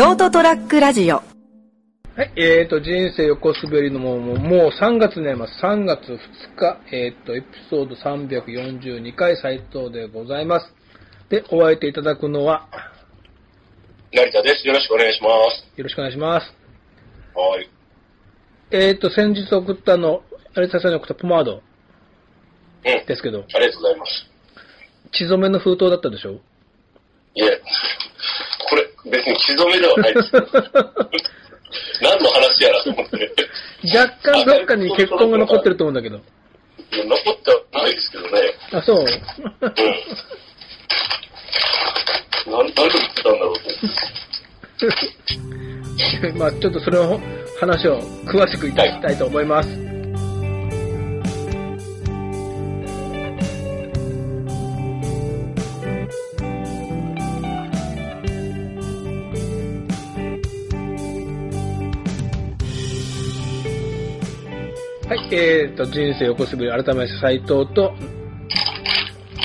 ショートトラックラジオはい、えーと、人生横滑りのもう、もうもう3月になります。3月2日、えーと、エピソード342回斉藤でございます。で、お相手いただくのは、成田です。よろしくお願いします。よろしくお願いします。はい。えーと、先日送ったの、有田さんに送ったポマードうん。ですけど、ありがとうございます。血染めの封筒だったでしょ？いえ、別に血染めではないです。何の話やらと思って。若干どっかに血痕が残ってると思うんだけど。残ってはないですけどね。あ、そう？うん。何、何言ってたんだろうと。まあちょっとそれを、話を詳しくいただきたいと思います。はい、と、人生横滑り改めまして斉藤と、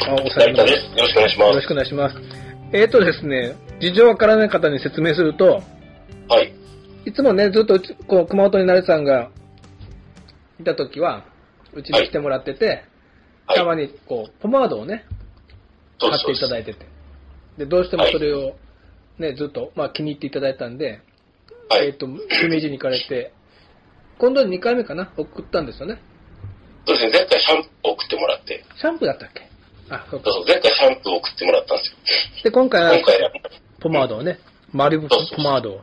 あ、おさ成田です。よろしくお願いしまよろしくお願いします。えーとですね、事情わからない方に説明すると、す。はい。いつもね、ずっとこう熊本に成さんがいた時は、うちに来てもらってて、はい。たまにこう、ポマードをね、買っていただいてて。で、どうしてもそれをね、ずっと、まあ気に入っていただいたんで、はい。えっ、と、姫路に行かれて、今度2回目かな送ったんですよね。そうですね、前回シャンプーを送ってもらって、シャンプーだったっけ？あ、そうか。そうそう、前回シャンプーを送ってもらったんですよ。で、今回は今回は、ポマードをね、マリブポマードを。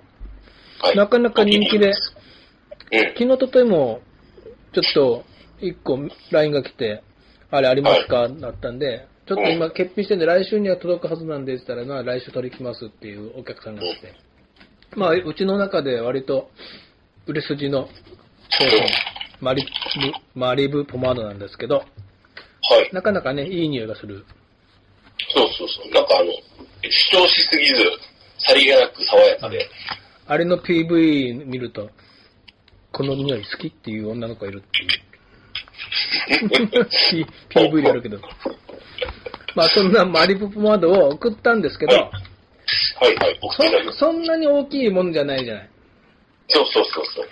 はい。なかなか人気で、うん。昨日とといも、ちょっと、一個 LINE が来て、あれありますか、だったんで、ちょっと今欠品してんで、来週には届くはずなんで、したら、まあ来週取り来ますっていうお客さんが来て。まあ、うちの中で割と、売れ筋の商品、マリブ、マリブポマードなんですけど、はい。なかなかね、いい匂いがする。そうそうそう。なんかあの、主張しすぎず、さりげなく爽やかで、あれの PV 見ると、この匂い好きっていう女の子がいるっていう。PV でやるけど。まあそんなマリブポマードを送ったんですけど、はいはい、送ってい。そそんなに大きいものじゃないじゃない。そうそうそうそう。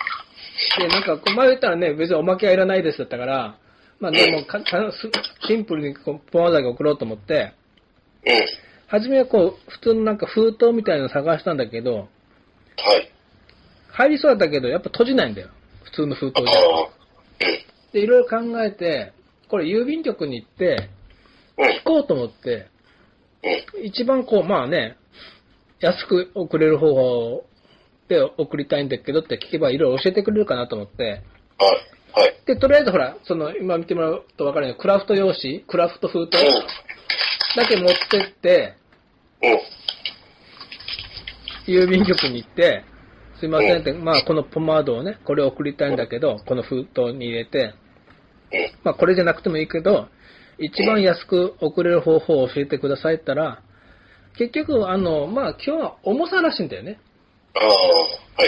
で、なんか、こう前言ったらね、別におまけはいらないですだったから、まあでもかかすシンプルにこうポマードだけ送ろうと思って、うん。初めはこう、普通のなんか封筒みたいなの探したんだけど、はい。入りそうだったけど、やっぱ閉じないんだよ。普通の封筒あじゃ。で、いろいろ考えて、これ郵便局に行って、うん。聞こうと思って、うん。一番こう、まあね、安く送れる方法で送りたいんだけどって聞けばいろいろ教えてくれるかなと思って、はい。はい。で、とりあえずほら、その、今見てもらうと分かるように、クラフト用紙、クラフト封筒だけ持ってって、うん。うん。郵便局に行って、すいませんって、まあこのポマードをね、これ送りたいんだけど、この封筒に入れて、うん。まあこれじゃなくてもいいけど、一番安く送れる方法を教えてくださいって言ったら、結局、あの、まあ今日は重さらしいんだよね。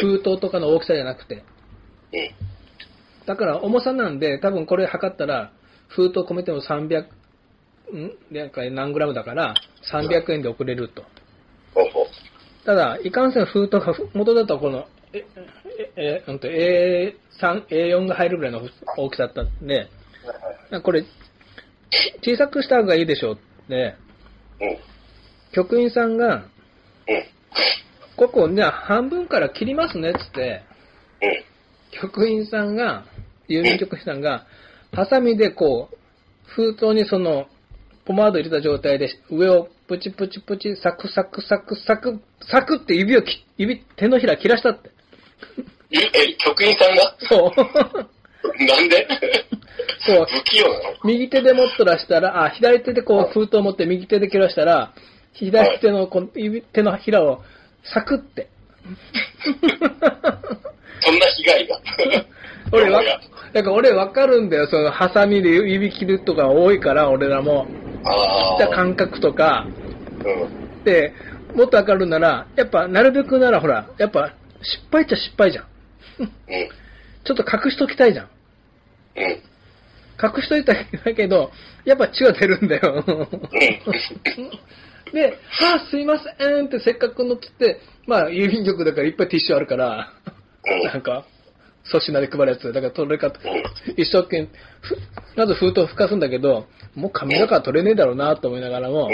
封筒とかの大きさじゃなくて。だから重さなんで、多分これ測ったら、封筒込めても300、ん？なんか何グラムだから、300円で送れると。ただ、いかんせん封筒が元だとこの、え、え、え、うんと A3、A4 が入るぐらいの大きさだったんで、これ、小さくした方がいいでしょうって、うん。局員さんが、うん。ここ、じゃあ半分から切りますねっつって、うん。局員さんが、郵便局員さんが、ハサミでこう、封筒にその、ポマード入れた状態で、上をプチプチプチ、サクサクサクサク、サクって指をき、指、手のひら切らしたって。え、え、局員さんが？そう。なんで？そう不器用なの？右手で持っとらしたら、あ、左手でこう封筒を持って右手で切らしたら、左手のこの指手のひらをサクって。そんな被害が。俺わいや、だから俺わかるんだよ。そのハサミで指切るとか多いから、俺らも。ああ。切った感覚とか。うん。で、もっとわかるなら、やっぱなるべくならほら、やっぱ失敗っちゃ失敗じゃん。うん。ちょっと隠しときたいじゃん。うん。隠しといただけど、やっぱ血は出るんだよ。うん。で、あ、すいませんってせっかくのっつって、まあ、郵便局だからいっぱいティッシュあるから、うん。なんか、粗品で配るやつ。だから取れか、うん。一生懸命、ふまず封筒吹かすんだけど、もう紙だから取れねえだろうなと思いながらも、う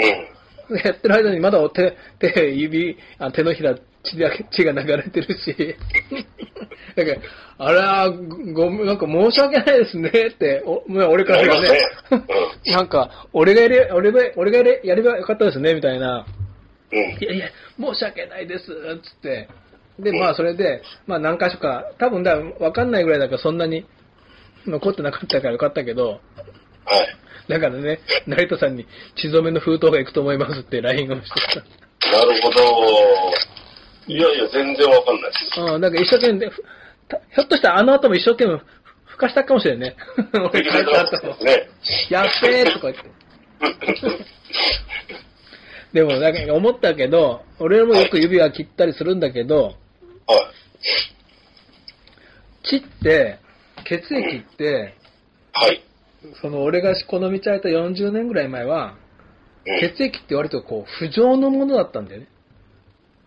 ん。やってる間にまだお手、手、指、あ手のひら、血が血が流れてるし、だから、あら、ごめん、なんか申し訳ないですねって、おまあ俺からすればねなんか、俺がやれ、俺が、俺がやれ、やればよかったですね、みたいな。うん。いやいや、申し訳ないです、つって。で、まあ、それで、まあ、何箇所か、多分だ、わかんないぐらいだから、そんなに残ってなかったからよかったけど、はい。だからね、成田さんに血染めの封筒が行くと思いますって LINE をしてなるほど。いやいや、全然わかんないです。た。うん、だから一生懸命、ひょっとしたらあの後も一生懸命ふ吹かしたかもしれんね。俺帰った後も。ね。やっべーとか言って。でも、だから思ったけど、俺もよく指輪切ったりするんだけど、はい。血って、血液って、はい。その俺がこの道空いた40年ぐらい前は、うん。血液って割とこう、不浄のものだったんだよね。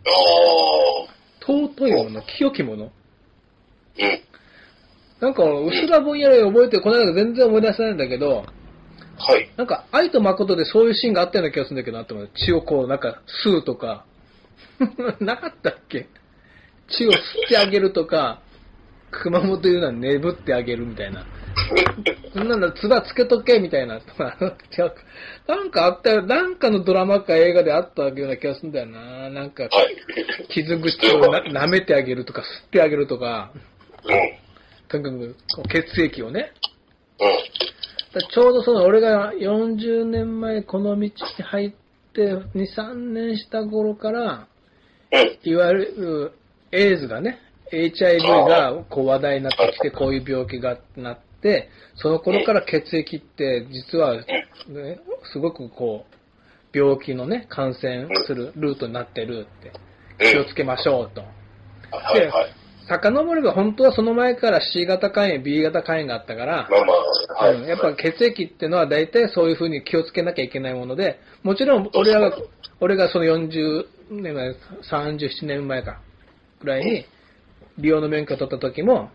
あ尊いもの、清きもの。あ。うん。なんか、うすらぼんやり覚えて、この間全然思い出せないんだけど、はい。なんか、愛と誠でそういうシーンがあったような気がするんだけどなって思う。血をこう、なんか、吸うとか。なかったっけ？血を吸ってあげるとか、熊本言うのは眠ってあげるみたいな。そんなの、つばつけとけみたいな。違うかなんかあったよ。なんかのドラマか映画であったような気がするんだよな。なんか、はい。傷口をな 舐めてあげるとか、吸ってあげるとか、うん。とにかく血液をね。うん。だちょうどその俺が40年前この道に入って2、3年した頃から、うん。いわゆるエイズがね、HIV がこう話題になってきて、こういう病気がなって、その頃から血液って実は、ね、すごくこう、病気のね、感染するルートになってるって、気をつけましょうと。はいはい。遡れば本当はその前から C 型肝炎、B 型肝炎があったから、まあまあ、はい。うんやっぱ血液ってのは大体そういうふうに気をつけなきゃいけないもので、もちろん俺らが、俺がその40年前、37年前か、ぐらいに、利用の免許を取った時も、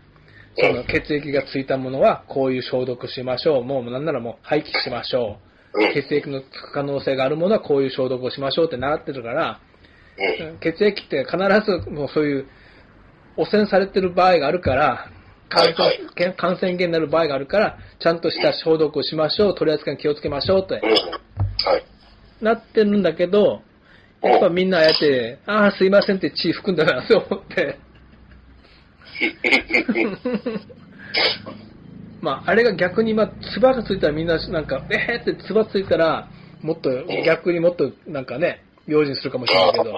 その血液がついたものはこういう消毒しましょう。もうなんならもう廃棄しましょう。うん。血液のつく可能性があるものはこういう消毒をしましょうって習ってるから、うん。血液って必ずもうそういう汚染されてる場合があるから、感染はいけ感染源になる場合があるから、ちゃんとした消毒をしましょう、取り扱いに気をつけましょうってうん。はい。なってるんだけど、やっぱみんなああやって、ああ、すいませんって血含んだなって思って、まあ、あれが逆に、まあ、唾がついたらみんななんか、えーって唾ついたら、もっと、逆にもっとなんかね、用心するかもしれないけど、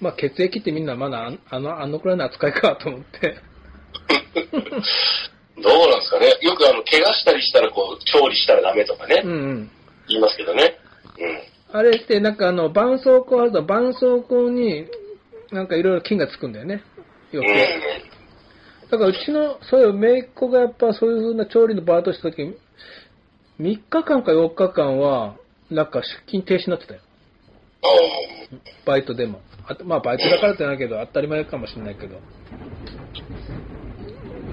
まあ、血液ってみんなまだああの、あのくらいの扱いかと思って。どうなんですかね。よくあの、怪我したりしたら、こう、調理したらダメとかねう、んうん。言いますけどね。うん。あれってなんかあの、絆創膏あると、絆創膏になんかいろいろ菌がつくんだよね。よく。うん。だからうちの、そういう姪っ子がやっぱそういう風な調理のバイトした時、3日間か4日間は、なんか出勤停止になってたよ。あバイトでも。あとまあバイトだからってないけど、当たり前かもしれないけど。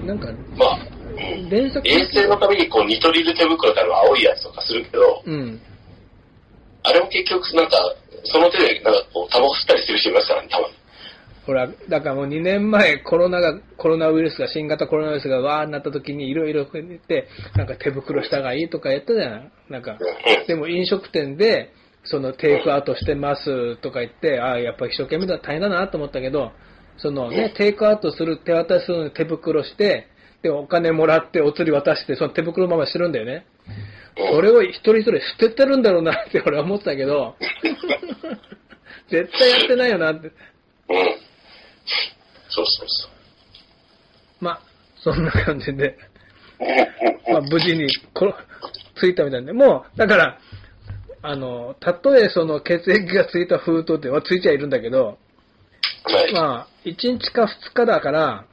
なんか、あ。まあ、うん。連作衛生のために、こう、ニトリル手袋ってあの、青いやつとかするけど、うん。あれも結局、なんか、その手で、なんかこう、タバコ吸ったりする人いますからね、たまに。ほら、だからもう2年前コロナが、コロナウイルスが、新型コロナウイルスがわーになった時にいろいろ言って、なんか手袋した方がいいとかやったじゃん。なんか、うん。でも飲食店で、そのテイクアウトしてますとか言って、ああ、やっぱ一生懸命だ、大変だなと思ったけど、そのね、テイクアウトする、手渡しするのに手袋して、で、お金もらって、お釣り渡して、その手袋のまましてるんだよね。それを一人一人捨ててるんだろうなって俺は思ってたけど、絶対やってないよなって。うん。そうそうそまあ、そんな感じで、う。まあ、無事にこのついたみたいで、もう、だから、あの、たとえその血液がついた封筒ってはついちゃいるんだけど、はい。まあ、1日か2日だから、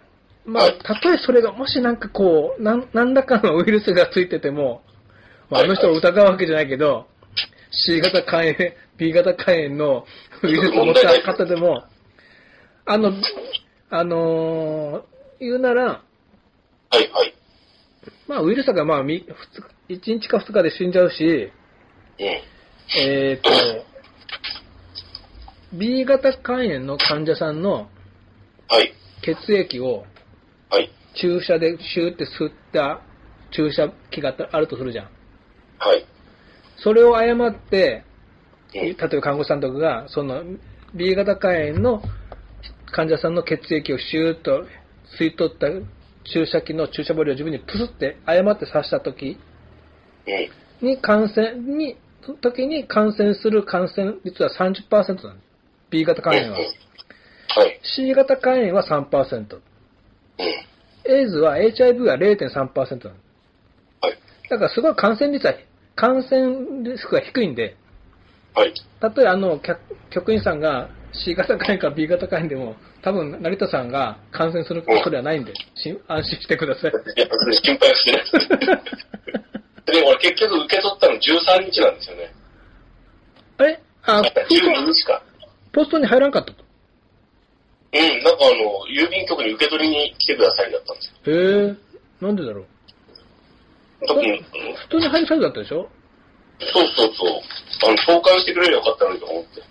まあはい、たとえそれがもしなんかこう、なん何らかのウイルスがついてても、まあ、あの人を疑うわけじゃないけど、C 型肝炎、B 型肝炎のウイルスを持った方でも、あの、あのー言うなら、はいはい。まあウイルスがまあみ2日、1日か2日で死んじゃうし、うん。えっ、と、B 型肝炎の患者さんのはい。血液をはい。注射でシューって吸った注射器があるとするじゃん。はい。それを誤って、うん。例えば看護師さんとかが、その B 型肝炎の患者さんの血液をシューッと吸い取った注射器の注射針を自分にプスって誤って刺した時うん。に感染に、時に感染する感染率は30%なの。B 型肝炎は。はい。C 型肝炎は3%。うん。エイズは HIV は0.3%なの。はい。だからすごい感染率は、感染リスクが低いんで、はい。たとえあの、客局員さんが C 型肝炎か B 型肝炎でも、多分成田さんが感染することではないんで、し安心してください。いや、それ心配はしてないです。でも俺結局受け取ったの13日なんですよね。あれ？あ、封12筒日か。ポストに入らんかったと。うん、なんかあの、郵便局に受け取りに来てくださいだったんですよ。へえ、なんでだろう？特に、うん普通に入るサイズだったでしょ？そうそうそう。あの、交換してくれればよかったのにと思って。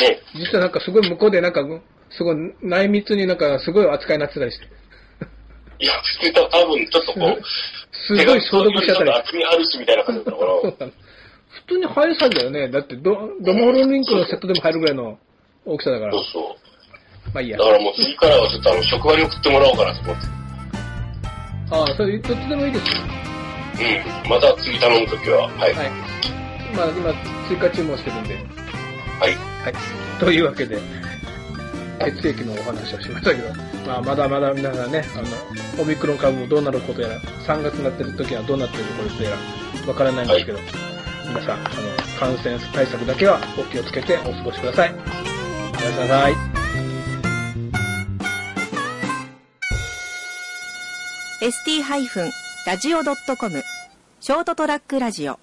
ね。実はなんかすごい向こうでなんか、すごい内密になんかすごい扱いになってたりして。いや、普通に多分ちょっとこう、すごい消毒しちゃったり。厚みあるしみたいな感じだから。そうなの普通に入るサイズだよね。だってド、ドモホルリンクのセットでも入るぐらいの大きさだからそう。そう。まあいいやだ。からもう次からはちょっとあの、職場に送ってもらおうかなと思って。ああ、それどっちでもいいですよ。うん。また次頼むときは、はい。はい。まあ今追加注文してるんで。はい。はい。というわけで、血液のお話をしましたけど、まあ、まだまだ皆さんね、あの、オミクロン株もどうなることやら、3月になってる時はどうなってることやら、わからないんですけど、皆さん、あの、感染対策だけはお気をつけてお過ごしください。おやすみなさい。ST-radio.com ショートトラックラジオ